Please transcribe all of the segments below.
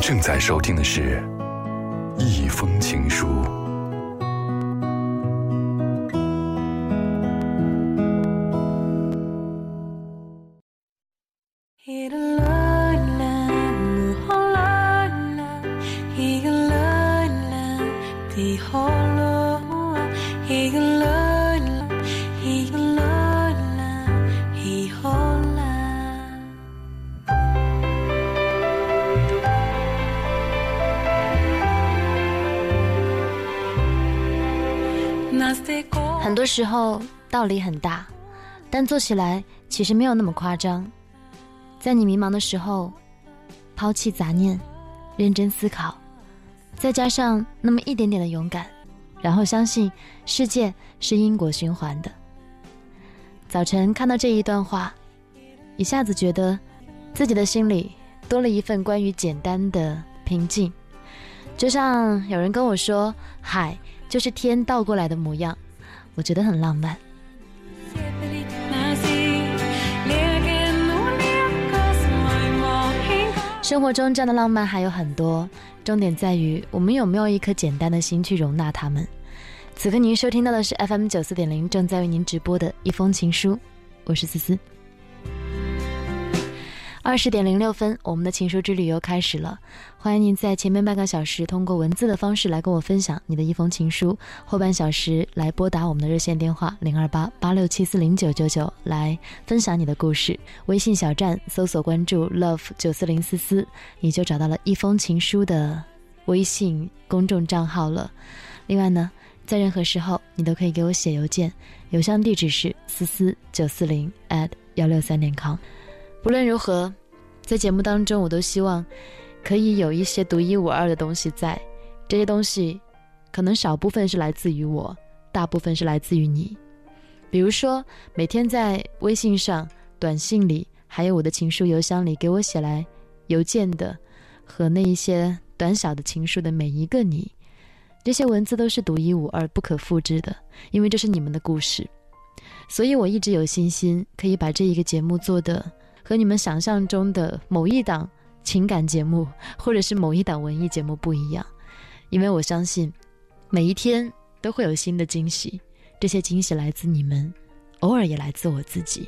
正在收听的是《一封情书》。很多时候道理很大，但做起来其实没有那么夸张。在你迷茫的时候，抛弃杂念，认真思考，再加上那么一点点的勇敢，然后相信世界是因果循环的。早晨看到这一段话，一下子觉得自己的心里多了一份关于简单的平静，就像有人跟我说：“海就是天倒过来的模样。”我觉得很浪漫。生活中这样的浪漫还有很多，重点在于我们有没有一颗简单的心去容纳他们。此刻您收听到的是 FM 九四点零，正在为您直播的一封情书，我是思思。二十点零六分，我们的情书之旅又开始了。欢迎您在前面半个小时通过文字的方式来跟我分享你的一封情书，后半小时来拨打我们的热线电话零二八八六七四零九九九来分享你的故事。微信小站搜索关注 love 九四零思思，你就找到了一封情书的微信公众账号了。另外呢，在任何时候你都可以给我写邮件，邮箱地址是思思九四零 at 幺六三点 com。不论如何，在节目当中，我都希望可以有一些独一无二的东西在。这些东西，可能少部分是来自于我，大部分是来自于你。比如说，每天在微信上、短信里，还有我的情书邮箱里给我写来邮件的，和那一些短小的情书的每一个你，这些文字都是独一无二、不可复制的，因为这是你们的故事。所以我一直有信心，可以把这一个节目做的。和你们想象中的某一档情感节目，或者是某一档文艺节目不一样，因为我相信，每一天都会有新的惊喜，这些惊喜来自你们，偶尔也来自我自己。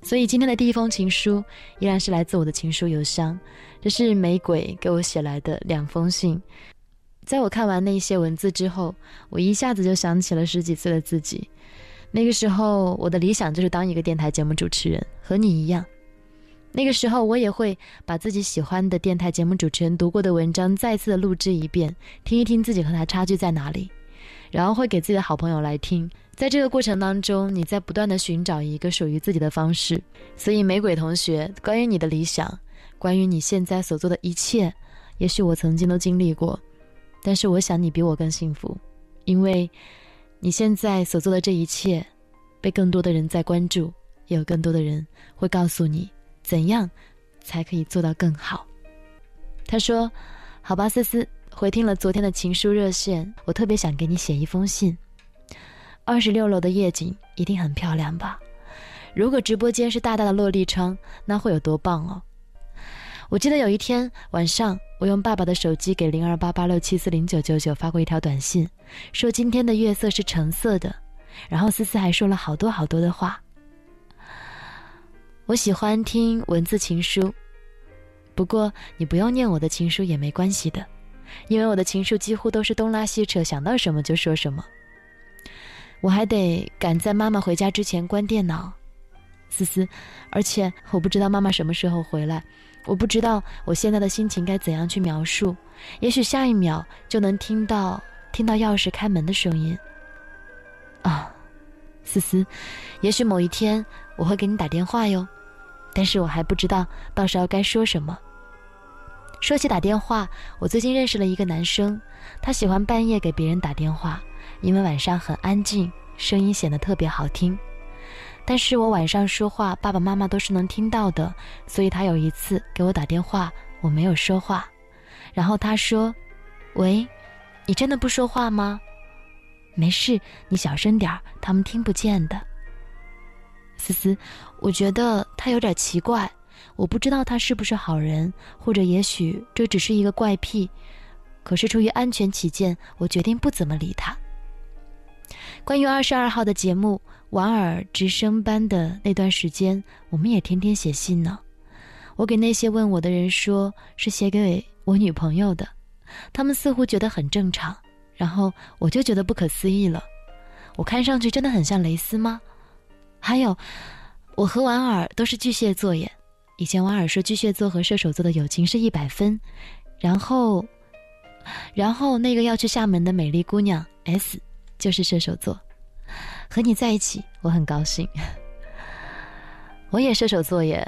所以今天的第一封情书依然是来自我的情书邮箱，这是玫瑰给我写来的两封信。在我看完那些文字之后，我一下子就想起了十几岁的自己。那个时候，我的理想就是当一个电台节目主持人，和你一样。那个时候，我也会把自己喜欢的电台节目主持人读过的文章再次的录制一遍，听一听自己和他差距在哪里，然后会给自己的好朋友来听。在这个过程当中，你在不断的寻找一个属于自己的方式。所以，玫瑰同学，关于你的理想，关于你现在所做的一切，也许我曾经都经历过，但是我想你比我更幸福，因为。你现在所做的这一切，被更多的人在关注，也有更多的人会告诉你怎样才可以做到更好。他说：“好吧，思思，回听了昨天的情书热线，我特别想给你写一封信。二十六楼的夜景一定很漂亮吧？如果直播间是大大的落地窗，那会有多棒哦！我记得有一天晚上。”我用爸爸的手机给零二八八六七四零九九九发过一条短信，说今天的月色是橙色的，然后思思还说了好多好多的话。我喜欢听文字情书，不过你不用念我的情书也没关系的，因为我的情书几乎都是东拉西扯，想到什么就说什么。我还得赶在妈妈回家之前关电脑，思思，而且我不知道妈妈什么时候回来。我不知道我现在的心情该怎样去描述，也许下一秒就能听到听到钥匙开门的声音。啊，思思，也许某一天我会给你打电话哟，但是我还不知道到时候该说什么。说起打电话，我最近认识了一个男生，他喜欢半夜给别人打电话，因为晚上很安静，声音显得特别好听。但是我晚上说话，爸爸妈妈都是能听到的，所以他有一次给我打电话，我没有说话，然后他说：“喂，你真的不说话吗？没事，你小声点儿，他们听不见的。”思思，我觉得他有点奇怪，我不知道他是不是好人，或者也许这只是一个怪癖。可是出于安全起见，我决定不怎么理他。关于二十二号的节目，婉儿直升班的那段时间，我们也天天写信呢。我给那些问我的人说，是写给我女朋友的，他们似乎觉得很正常，然后我就觉得不可思议了。我看上去真的很像蕾丝吗？还有，我和婉儿都是巨蟹座耶。以前婉儿说巨蟹座和射手座的友情是一百分，然后，然后那个要去厦门的美丽姑娘 S 就是射手座。和你在一起，我很高兴。我也射手座耶。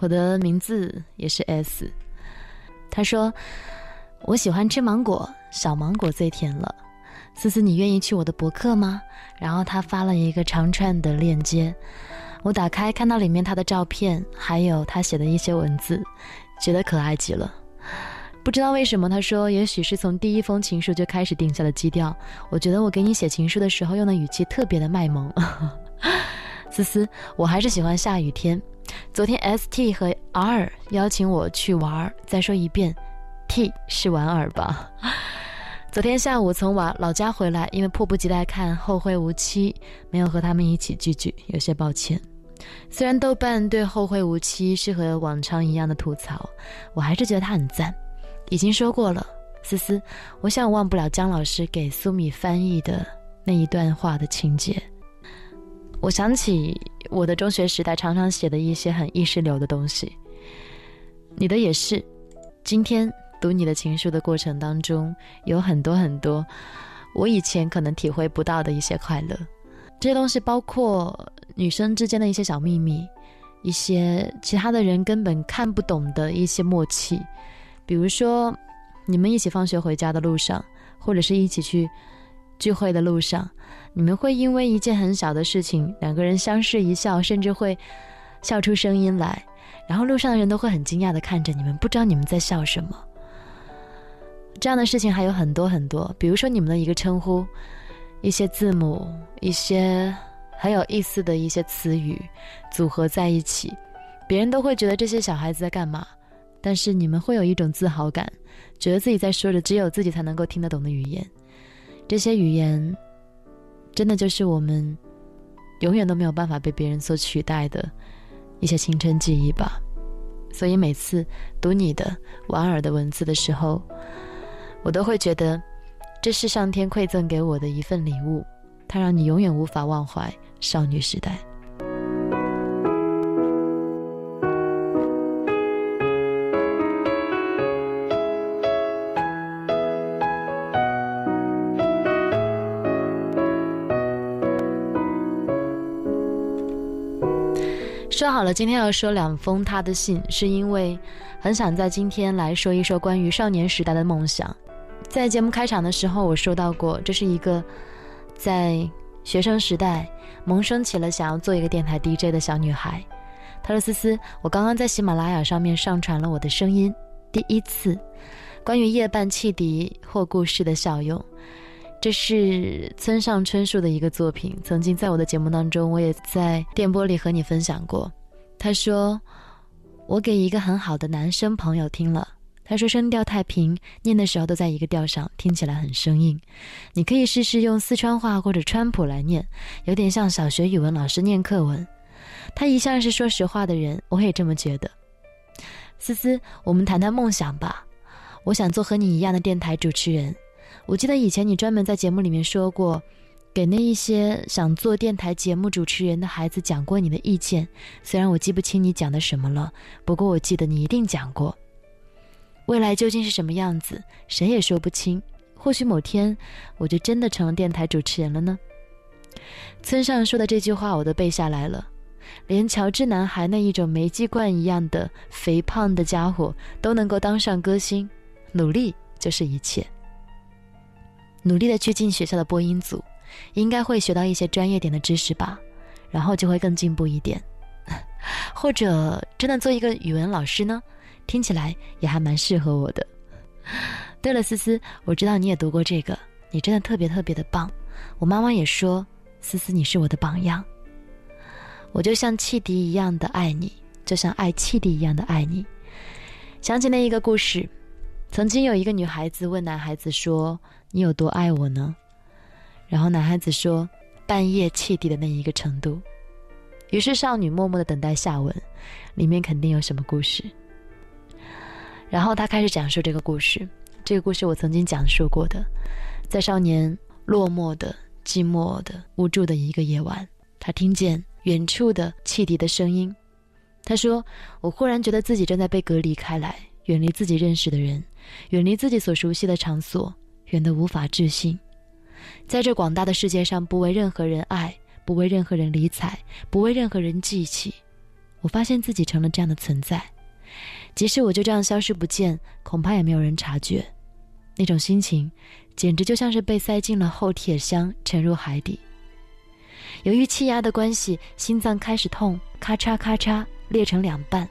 我的名字也是 S。他说：“我喜欢吃芒果，小芒果最甜了。”思思，你愿意去我的博客吗？然后他发了一个长串的链接，我打开看到里面他的照片，还有他写的一些文字，觉得可爱极了。不知道为什么，他说也许是从第一封情书就开始定下了基调。我觉得我给你写情书的时候用的语气特别的卖萌。思思，我还是喜欢下雨天。昨天 S T 和 R 邀请我去玩儿，再说一遍，T 是玩儿吧？昨天下午从我老家回来，因为迫不及待看《后会无期》，没有和他们一起聚聚，有些抱歉。虽然豆瓣对《后会无期》是和往常一样的吐槽，我还是觉得它很赞。已经说过了，思思，我想忘不了姜老师给苏米翻译的那一段话的情节。我想起我的中学时代常常写的一些很意识流的东西，你的也是。今天读你的情书的过程当中，有很多很多我以前可能体会不到的一些快乐。这些东西包括女生之间的一些小秘密，一些其他的人根本看不懂的一些默契，比如说你们一起放学回家的路上，或者是一起去聚会的路上。你们会因为一件很小的事情，两个人相视一笑，甚至会笑出声音来，然后路上的人都会很惊讶的看着你们，不知道你们在笑什么。这样的事情还有很多很多，比如说你们的一个称呼，一些字母，一些很有意思的一些词语组合在一起，别人都会觉得这些小孩子在干嘛，但是你们会有一种自豪感，觉得自己在说着只有自己才能够听得懂的语言，这些语言。真的就是我们永远都没有办法被别人所取代的一些青春记忆吧。所以每次读你的婉儿的文字的时候，我都会觉得这是上天馈赠给我的一份礼物，它让你永远无法忘怀少女时代。说好了，今天要说两封他的信，是因为很想在今天来说一说关于少年时代的梦想。在节目开场的时候，我说到过，这是一个在学生时代萌生起了想要做一个电台 DJ 的小女孩。她说：“思思，我刚刚在喜马拉雅上面上传了我的声音，第一次关于夜半汽笛或故事的效用。”这是村上春树的一个作品，曾经在我的节目当中，我也在电波里和你分享过。他说：“我给一个很好的男生朋友听了，他说声调太平，念的时候都在一个调上，听起来很生硬。你可以试试用四川话或者川普来念，有点像小学语文老师念课文。他一向是说实话的人，我也这么觉得。思思，我们谈谈梦想吧。我想做和你一样的电台主持人。”我记得以前你专门在节目里面说过，给那一些想做电台节目主持人的孩子讲过你的意见。虽然我记不清你讲的什么了，不过我记得你一定讲过。未来究竟是什么样子，谁也说不清。或许某天我就真的成了电台主持人了呢。村上说的这句话我都背下来了，连乔治男孩那一种煤气罐一样的肥胖的家伙都能够当上歌星，努力就是一切。努力的去进学校的播音组，应该会学到一些专业点的知识吧，然后就会更进步一点。或者真的做一个语文老师呢？听起来也还蛮适合我的。对了，思思，我知道你也读过这个，你真的特别特别的棒。我妈妈也说，思思你是我的榜样。我就像汽笛一样的爱你，就像爱汽笛一样的爱你。想起那一个故事，曾经有一个女孩子问男孩子说：“你有多爱我呢？”然后男孩子说：“半夜汽笛的那一个程度。”于是少女默默的等待下文，里面肯定有什么故事。然后他开始讲述这个故事，这个故事我曾经讲述过的，在少年落寞的、寂寞的、无助的一个夜晚，他听见远处的汽笛的声音。他说：“我忽然觉得自己正在被隔离开来，远离自己认识的人，远离自己所熟悉的场所，远得无法置信。在这广大的世界上，不为任何人爱，不为任何人理睬，不为任何人记起。我发现自己成了这样的存在。”即使我就这样消失不见，恐怕也没有人察觉。那种心情，简直就像是被塞进了厚铁箱，沉入海底。由于气压的关系，心脏开始痛，咔嚓咔嚓裂成两半。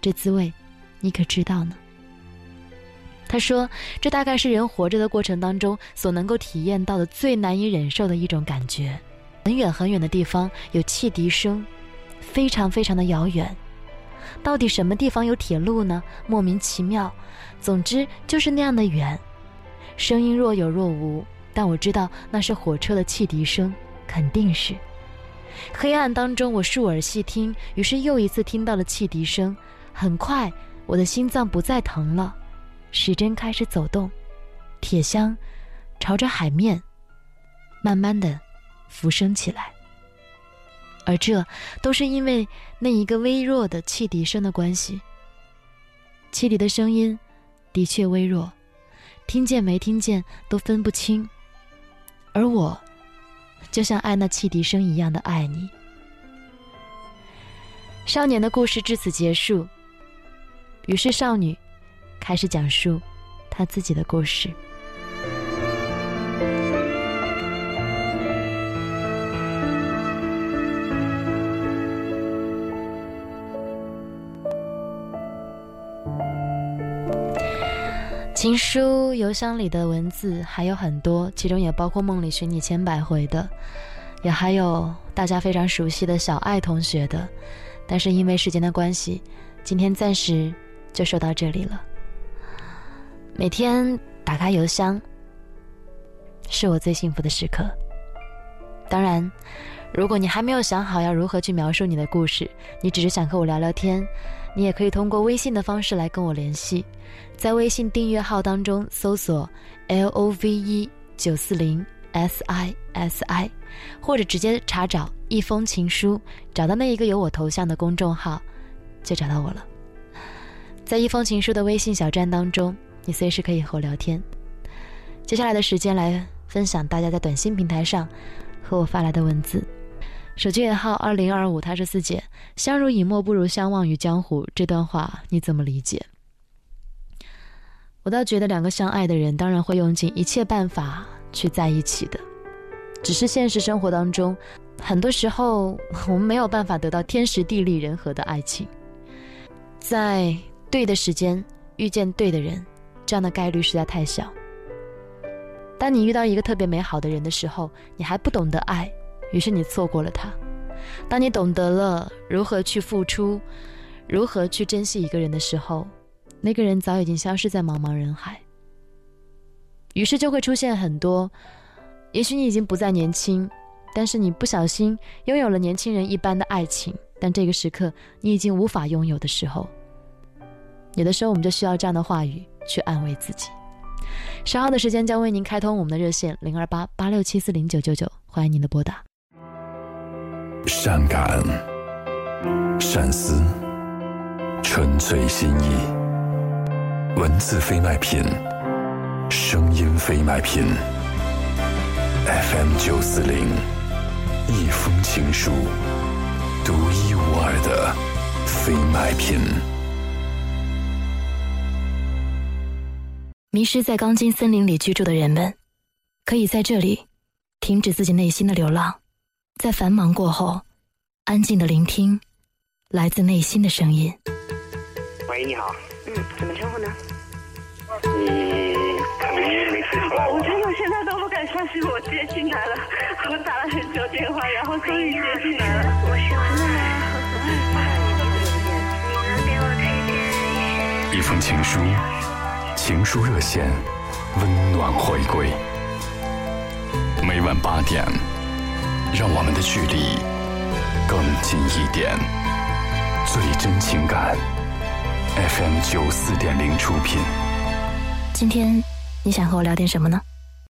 这滋味，你可知道呢？他说：“这大概是人活着的过程当中所能够体验到的最难以忍受的一种感觉。很远很远的地方有汽笛声，非常非常的遥远。”到底什么地方有铁路呢？莫名其妙。总之就是那样的远，声音若有若无，但我知道那是火车的汽笛声，肯定是。黑暗当中，我竖耳细听，于是又一次听到了汽笛声。很快，我的心脏不再疼了，时针开始走动，铁箱朝着海面慢慢的浮升起来。而这都是因为那一个微弱的汽笛声的关系。汽笛的声音的确微弱，听见没听见都分不清。而我，就像爱那汽笛声一样的爱你。少年的故事至此结束。于是少女开始讲述他自己的故事。情书邮箱里的文字还有很多，其中也包括梦里寻你千百回的，也还有大家非常熟悉的小爱同学的。但是因为时间的关系，今天暂时就说到这里了。每天打开邮箱，是我最幸福的时刻。当然，如果你还没有想好要如何去描述你的故事，你只是想和我聊聊天。你也可以通过微信的方式来跟我联系，在微信订阅号当中搜索 L O V E 九四零 S I S I，或者直接查找一封情书，找到那一个有我头像的公众号，就找到我了。在一封情书的微信小站当中，你随时可以和我聊天。接下来的时间来分享大家在短信平台上和我发来的文字。手机尾号二零二五，他是四姐，相濡以沫不如相忘于江湖。这段话你怎么理解？我倒觉得两个相爱的人，当然会用尽一切办法去在一起的。只是现实生活当中，很多时候我们没有办法得到天时地利人和的爱情，在对的时间遇见对的人，这样的概率实在太小。当你遇到一个特别美好的人的时候，你还不懂得爱。于是你错过了他。当你懂得了如何去付出，如何去珍惜一个人的时候，那个人早已经消失在茫茫人海。于是就会出现很多，也许你已经不再年轻，但是你不小心拥有了年轻人一般的爱情，但这个时刻你已经无法拥有的时候，有的时候我们就需要这样的话语去安慰自己。稍后的时间将为您开通我们的热线零二八八六七四零九九九，欢迎您的拨打。善感、善思、纯粹心意，文字非卖品，声音非卖品。FM 九四零，一封情书，独一无二的非卖品。迷失在钢筋森林里居住的人们，可以在这里停止自己内心的流浪。在繁忙过后，安静的聆听来自内心的声音。喂，你好。嗯，怎么称呼呢？你可能没睡出来。我真的现在都不敢相信我接进来了。我打了很久电话，然后终于接进来了。我是真的吗？一封情书，情书热线，温暖回归。每晚八点，让我们的距离更近一点。最真情感，FM 九四点零出品。今天你想和我聊点什么呢？